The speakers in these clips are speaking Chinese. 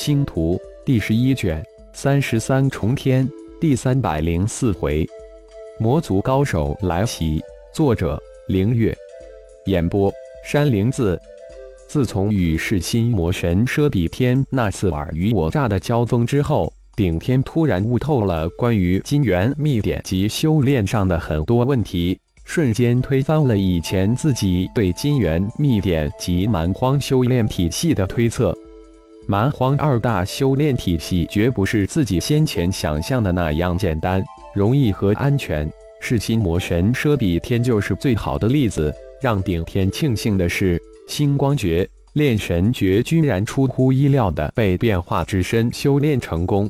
星图第十一卷三十三重天第三百零四回，魔族高手来袭。作者：凌月。演播：山灵子。自从与噬心魔神奢比天那次尔虞我诈的交锋之后，顶天突然悟透了关于金元秘典及修炼上的很多问题，瞬间推翻了以前自己对金元秘典及蛮荒修炼体系的推测。蛮荒二大修炼体系绝不是自己先前想象的那样简单、容易和安全。噬心魔神奢比天就是最好的例子。让顶天庆幸的是，星光诀、炼神诀居然出乎意料的被变化之身修炼成功。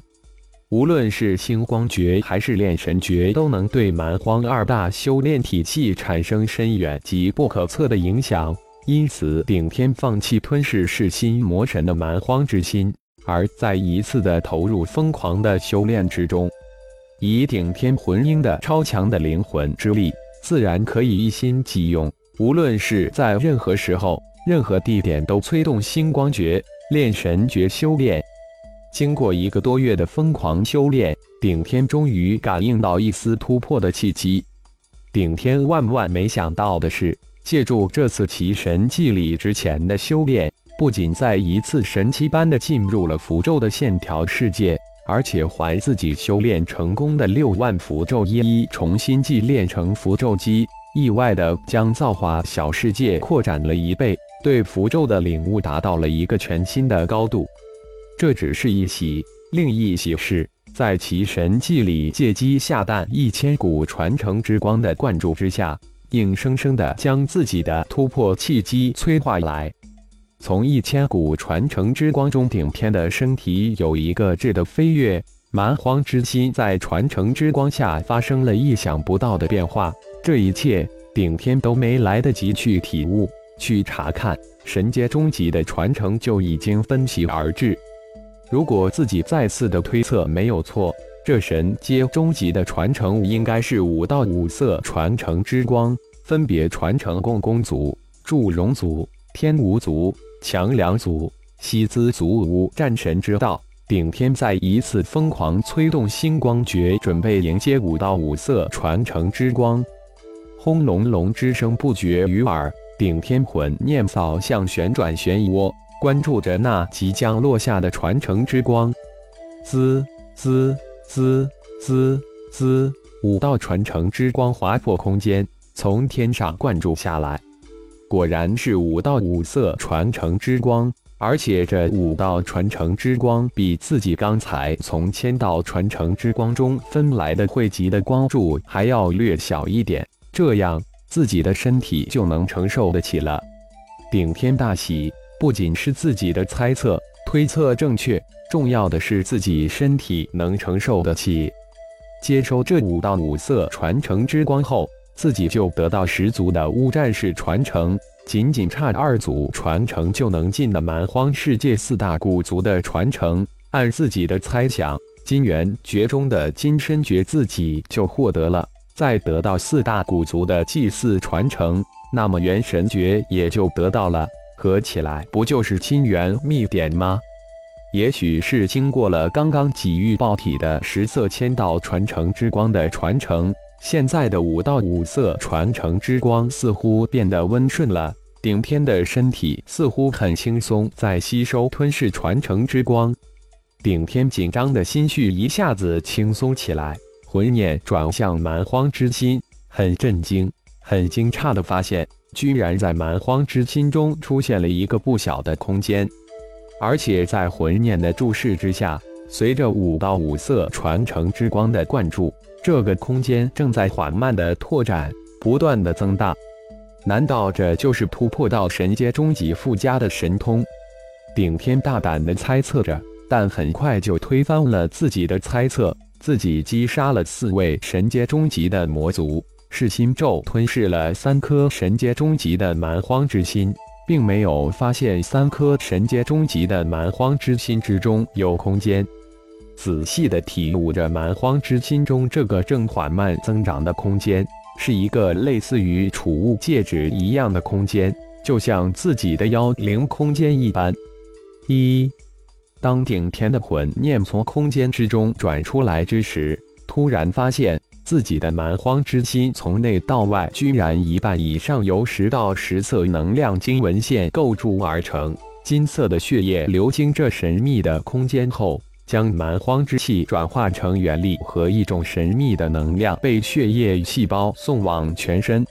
无论是星光诀还是炼神诀，都能对蛮荒二大修炼体系产生深远及不可测的影响。因此，顶天放弃吞噬噬心魔神的蛮荒之心，而再一次的投入疯狂的修炼之中。以顶天魂婴的超强的灵魂之力，自然可以一心即用。无论是在任何时候、任何地点，都催动星光诀、炼神诀修炼。经过一个多月的疯狂修炼，顶天终于感应到一丝突破的契机。顶天万万没想到的是。借助这次奇神祭礼之前的修炼，不仅再一次神奇般的进入了符咒的线条世界，而且还自己修炼成功的六万符咒一一重新祭炼成符咒机，意外的将造化小世界扩展了一倍，对符咒的领悟达到了一个全新的高度。这只是一喜，另一喜是，在奇神祭礼借机下蛋一千股传承之光的灌注之下。硬生生的将自己的突破契机催化来，从一千股传承之光中，顶天的身体有一个质的飞跃，蛮荒之心在传承之光下发生了意想不到的变化。这一切，顶天都没来得及去体悟、去查看，神阶终极的传承就已经分析而至。如果自己再次的推测没有错。这神阶终极的传承应该是五道五色传承之光，分别传承共工族、祝融族、天无族、强梁族、西兹族五战神之道。顶天再一次疯狂催动星光诀，准备迎接五道五色传承之光。轰隆隆之声不绝于耳，顶天魂念扫向旋转漩涡，关注着那即将落下的传承之光。滋滋。滋滋滋！五道传承之光划破空间，从天上灌注下来。果然是五道五色传承之光，而且这五道传承之光比自己刚才从千道传承之光中分来的汇集的光柱还要略小一点。这样自己的身体就能承受得起了。顶天大喜，不仅是自己的猜测推测正确。重要的是自己身体能承受得起。接收这五道五色传承之光后，自己就得到十足的乌战士传承，仅仅差二组传承就能进的蛮荒世界四大古族的传承。按自己的猜想，金元诀中的金身诀自己就获得了，再得到四大古族的祭祀传承，那么元神诀也就得到了。合起来不就是金元秘典吗？也许是经过了刚刚几欲爆体的十色千道传承之光的传承，现在的五道五色传承之光似乎变得温顺了。顶天的身体似乎很轻松，在吸收吞噬传承之光。顶天紧张的心绪一下子轻松起来，魂念转向蛮荒之心，很震惊、很惊诧的发现，居然在蛮荒之心中出现了一个不小的空间。而且在魂念的注视之下，随着五道五色传承之光的灌注，这个空间正在缓慢的拓展，不断的增大。难道这就是突破到神阶终极附加的神通？顶天大胆的猜测着，但很快就推翻了自己的猜测。自己击杀了四位神阶终极的魔族，噬心咒吞噬了三颗神阶终极的蛮荒之心。并没有发现三颗神阶终极的蛮荒之心之中有空间，仔细的体悟着蛮荒之心中这个正缓慢增长的空间，是一个类似于储物戒指一样的空间，就像自己的妖灵空间一般。一，当顶天的魂念从空间之中转出来之时，突然发现自己的蛮荒之心从内到外居然一半以上由十道十色能量经文线构筑而成。金色的血液流经这神秘的空间后，将蛮荒之气转化成元力和一种神秘的能量，被血液细胞送往全身。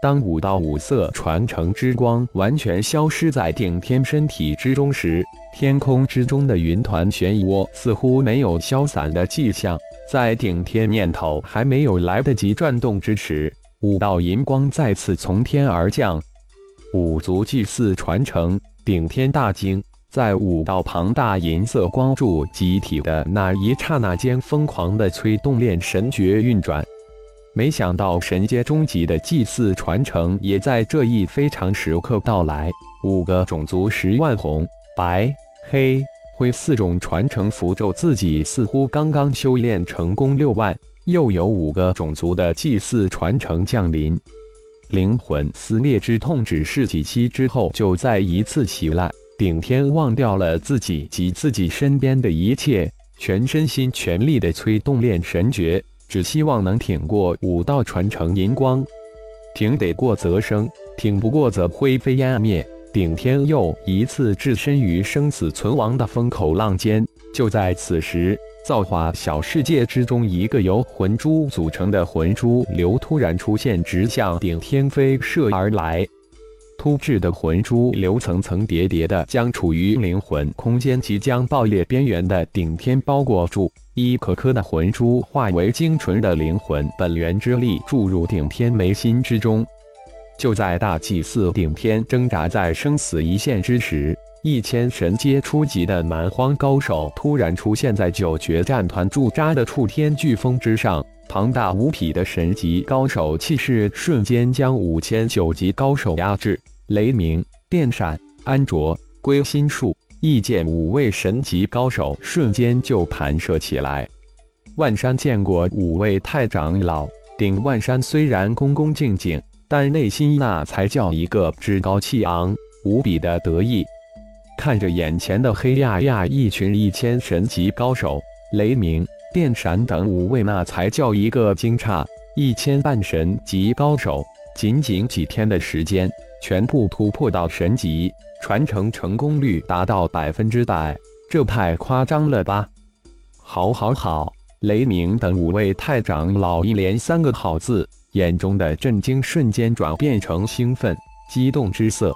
当五道五色传承之光完全消失在顶天身体之中时，天空之中的云团漩涡似乎没有消散的迹象。在顶天念头还没有来得及转动之时，五道银光再次从天而降。五族祭祀传承，顶天大惊，在五道庞大银色光柱集体的那一刹那间，疯狂的催动炼神诀运转。没想到神阶终极的祭祀传承也在这一非常时刻到来。五个种族十万红、白、黑、挥四种传承符咒，自己似乎刚刚修炼成功六万。又有五个种族的祭祀传承降临，灵魂撕裂之痛只是几息之后就再一次袭来。顶天忘掉了自己及自己身边的一切，全身心全力的催动炼神诀。只希望能挺过五道传承银光，挺得过则生，挺不过则灰飞烟灭。顶天又一次置身于生死存亡的风口浪尖。就在此时，造化小世界之中，一个由魂珠组成的魂珠流突然出现，直向顶天飞射而来。突至的魂珠流层层叠叠的将处于灵魂空间即将爆裂边缘的顶天包裹住。一颗颗的魂珠化为精纯的灵魂本源之力，注入顶天眉心之中。就在大祭司顶天挣扎在生死一线之时，一千神阶初级的蛮荒高手突然出现在九决战团驻扎的触天飓风之上。庞大无匹的神级高手气势瞬间将五千九级高手压制。雷鸣、电闪、安卓、归心术。意见五位神级高手瞬间就盘射起来。万山见过五位太长老，顶万山虽然恭恭敬敬，但内心那才叫一个趾高气昂、无比的得意。看着眼前的黑压压一群一千神级高手，雷鸣、电闪等五位那才叫一个惊诧。一千半神级高手，仅仅几天的时间，全部突破到神级。传承成功率达到百分之百，这太夸张了吧！好，好，好！雷鸣等五位太长老一连三个好字，眼中的震惊瞬间转变成兴奋、激动之色。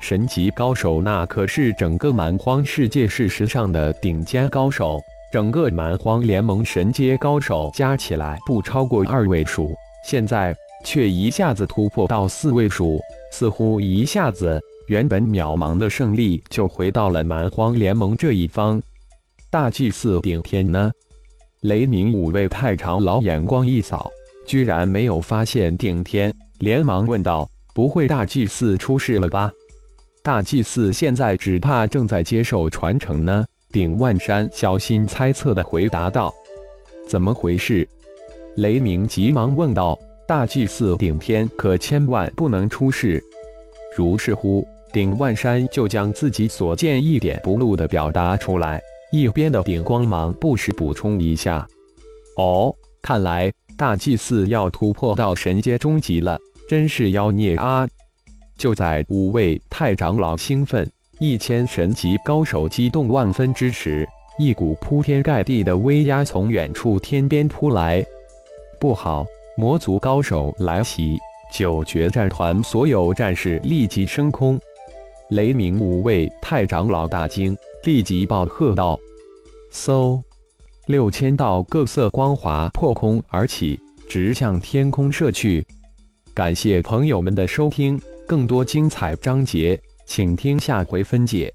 神级高手那可是整个蛮荒世界事实上的顶尖高手，整个蛮荒联盟神阶高手加起来不超过二位数，现在却一下子突破到四位数，似乎一下子。原本渺茫的胜利就回到了蛮荒联盟这一方。大祭司顶天呢？雷鸣五位太长老眼光一扫，居然没有发现顶天，连忙问道：“不会大祭司出事了吧？”大祭司现在只怕正在接受传承呢。顶万山小心猜测的回答道：“怎么回事？”雷鸣急忙问道：“大祭司顶天可千万不能出事。”如是乎。顶万山就将自己所见一点不露的表达出来，一边的顶光芒不时补充一下。哦，看来大祭司要突破到神阶终极了，真是妖孽啊！就在五位太长老兴奋、一千神级高手激动万分之时，一股铺天盖地的威压从远处天边扑来。不好，魔族高手来袭！九决战团所有战士立即升空。雷鸣五位太长老大惊，立即暴喝道：“嗖！”六千道各色光华破空而起，直向天空射去。感谢朋友们的收听，更多精彩章节，请听下回分解。